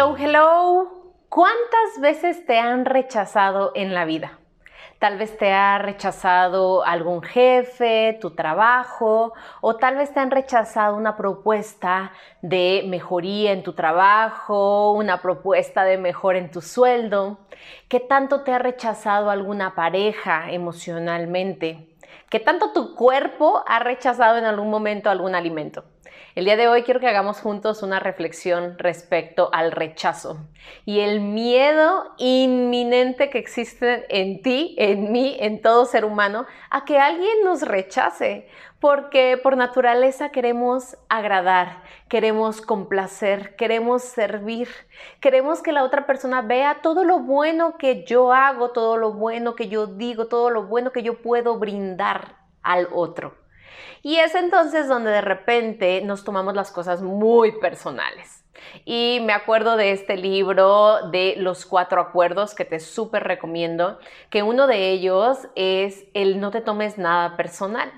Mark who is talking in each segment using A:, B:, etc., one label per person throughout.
A: Hello, hello. ¿Cuántas veces te han rechazado en la vida? Tal vez te ha rechazado algún jefe, tu trabajo, o tal vez te han rechazado una propuesta de mejoría en tu trabajo, una propuesta de mejora en tu sueldo. ¿Qué tanto te ha rechazado alguna pareja emocionalmente? ¿Qué tanto tu cuerpo ha rechazado en algún momento algún alimento? El día de hoy quiero que hagamos juntos una reflexión respecto al rechazo y el miedo inminente que existe en ti, en mí, en todo ser humano, a que alguien nos rechace, porque por naturaleza queremos agradar, queremos complacer, queremos servir, queremos que la otra persona vea todo lo bueno que yo hago, todo lo bueno que yo digo, todo lo bueno que yo puedo brindar al otro. Y es entonces donde de repente nos tomamos las cosas muy personales. Y me acuerdo de este libro de los cuatro acuerdos que te súper recomiendo, que uno de ellos es el no te tomes nada personal,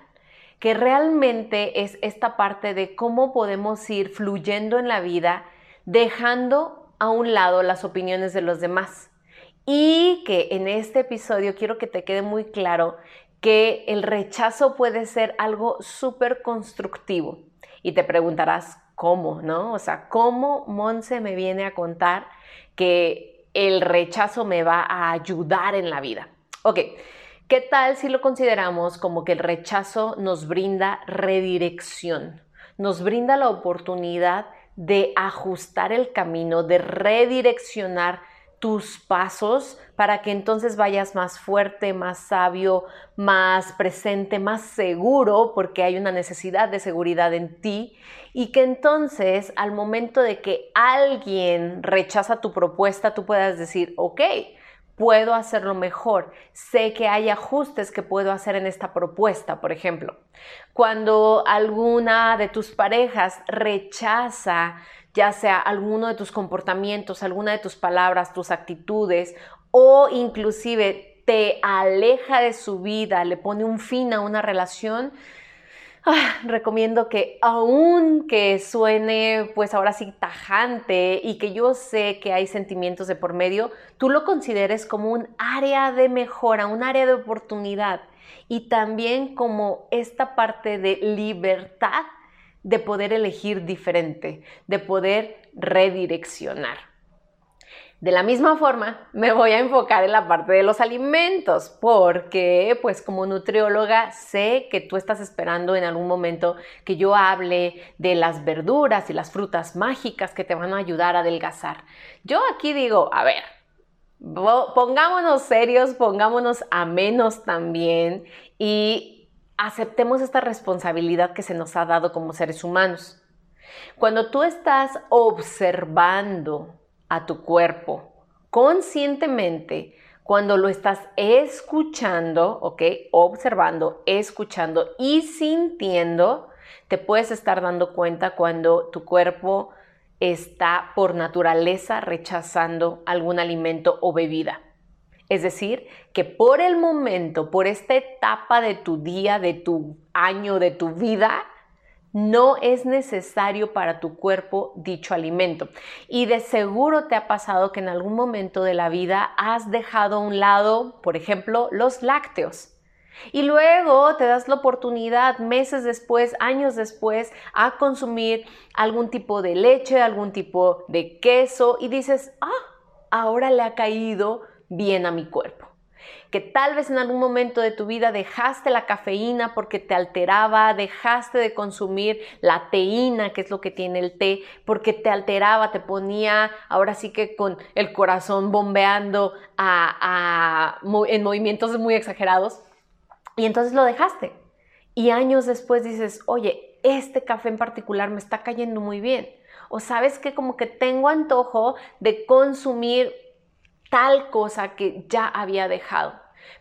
A: que realmente es esta parte de cómo podemos ir fluyendo en la vida dejando a un lado las opiniones de los demás. Y que en este episodio quiero que te quede muy claro que el rechazo puede ser algo súper constructivo. Y te preguntarás, ¿cómo? ¿No? O sea, ¿cómo Monse me viene a contar que el rechazo me va a ayudar en la vida? Ok, ¿qué tal si lo consideramos como que el rechazo nos brinda redirección? Nos brinda la oportunidad de ajustar el camino, de redireccionar tus pasos para que entonces vayas más fuerte, más sabio, más presente, más seguro, porque hay una necesidad de seguridad en ti, y que entonces al momento de que alguien rechaza tu propuesta, tú puedas decir, ok, puedo hacerlo mejor, sé que hay ajustes que puedo hacer en esta propuesta, por ejemplo. Cuando alguna de tus parejas rechaza ya sea alguno de tus comportamientos, alguna de tus palabras, tus actitudes o inclusive te aleja de su vida, le pone un fin a una relación, ah, recomiendo que aun que suene pues ahora sí tajante y que yo sé que hay sentimientos de por medio, tú lo consideres como un área de mejora, un área de oportunidad y también como esta parte de libertad de poder elegir diferente, de poder redireccionar. De la misma forma, me voy a enfocar en la parte de los alimentos, porque pues como nutrióloga sé que tú estás esperando en algún momento que yo hable de las verduras y las frutas mágicas que te van a ayudar a adelgazar. Yo aquí digo, a ver, pongámonos serios, pongámonos amenos también y aceptemos esta responsabilidad que se nos ha dado como seres humanos. Cuando tú estás observando a tu cuerpo conscientemente, cuando lo estás escuchando, ¿ok? Observando, escuchando y sintiendo, te puedes estar dando cuenta cuando tu cuerpo está por naturaleza rechazando algún alimento o bebida. Es decir, que por el momento, por esta etapa de tu día, de tu año, de tu vida, no es necesario para tu cuerpo dicho alimento. Y de seguro te ha pasado que en algún momento de la vida has dejado a un lado, por ejemplo, los lácteos. Y luego te das la oportunidad meses después, años después, a consumir algún tipo de leche, algún tipo de queso y dices, ah, ahora le ha caído bien a mi cuerpo. Que tal vez en algún momento de tu vida dejaste la cafeína porque te alteraba, dejaste de consumir la teína, que es lo que tiene el té, porque te alteraba, te ponía ahora sí que con el corazón bombeando en movimientos muy exagerados. Y entonces lo dejaste. Y años después dices, oye, este café en particular me está cayendo muy bien. O sabes que como que tengo antojo de consumir tal cosa que ya había dejado.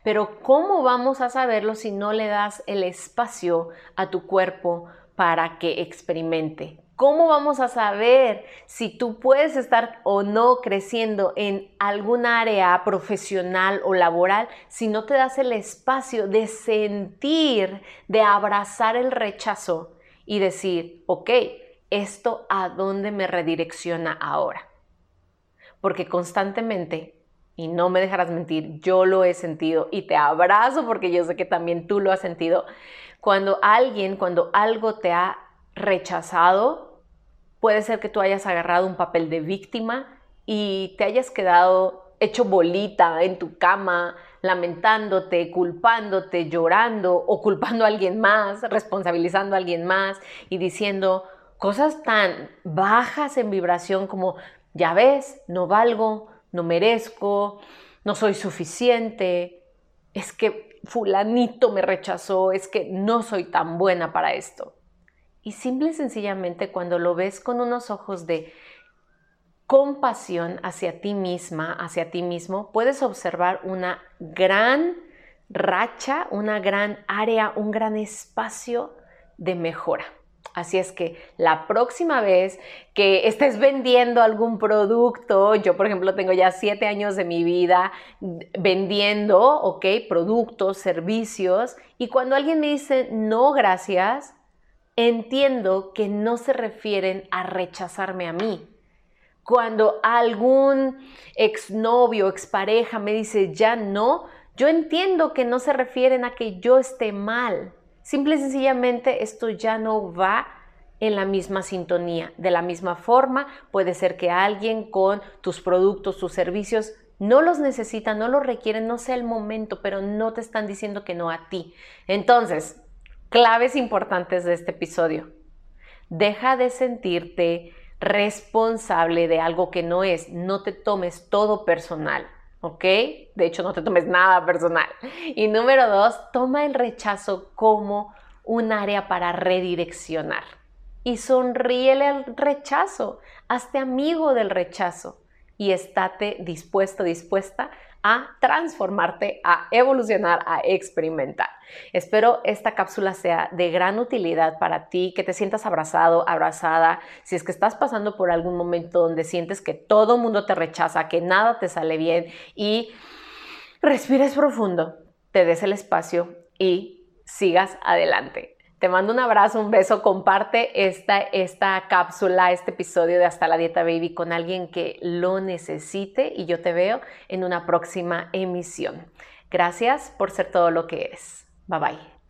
A: Pero ¿cómo vamos a saberlo si no le das el espacio a tu cuerpo para que experimente? ¿Cómo vamos a saber si tú puedes estar o no creciendo en algún área profesional o laboral si no te das el espacio de sentir, de abrazar el rechazo y decir, ok, esto a dónde me redirecciona ahora? Porque constantemente y no me dejarás mentir, yo lo he sentido y te abrazo porque yo sé que también tú lo has sentido. Cuando alguien, cuando algo te ha rechazado, Puede ser que tú hayas agarrado un papel de víctima y te hayas quedado hecho bolita en tu cama, lamentándote, culpándote, llorando o culpando a alguien más, responsabilizando a alguien más y diciendo cosas tan bajas en vibración como, ya ves, no valgo, no merezco, no soy suficiente, es que fulanito me rechazó, es que no soy tan buena para esto. Y simple y sencillamente cuando lo ves con unos ojos de compasión hacia ti misma, hacia ti mismo, puedes observar una gran racha, una gran área, un gran espacio de mejora. Así es que la próxima vez que estés vendiendo algún producto, yo por ejemplo tengo ya siete años de mi vida vendiendo, ok, productos, servicios, y cuando alguien me dice no, gracias, entiendo que no se refieren a rechazarme a mí. Cuando algún exnovio, expareja me dice ya no, yo entiendo que no se refieren a que yo esté mal. Simple y sencillamente esto ya no va en la misma sintonía. De la misma forma, puede ser que alguien con tus productos, tus servicios, no los necesita, no los requiere, no sea el momento, pero no te están diciendo que no a ti. Entonces, Claves importantes de este episodio. Deja de sentirte responsable de algo que no es. No te tomes todo personal, ¿ok? De hecho, no te tomes nada personal. Y número dos, toma el rechazo como un área para redireccionar. Y sonríele al rechazo, hazte amigo del rechazo y estate dispuesto, dispuesta a transformarte, a evolucionar, a experimentar. Espero esta cápsula sea de gran utilidad para ti, que te sientas abrazado, abrazada. Si es que estás pasando por algún momento donde sientes que todo mundo te rechaza, que nada te sale bien y respires profundo, te des el espacio y sigas adelante. Te mando un abrazo, un beso, comparte esta, esta cápsula, este episodio de Hasta la Dieta Baby con alguien que lo necesite y yo te veo en una próxima emisión. Gracias por ser todo lo que eres. Bye bye.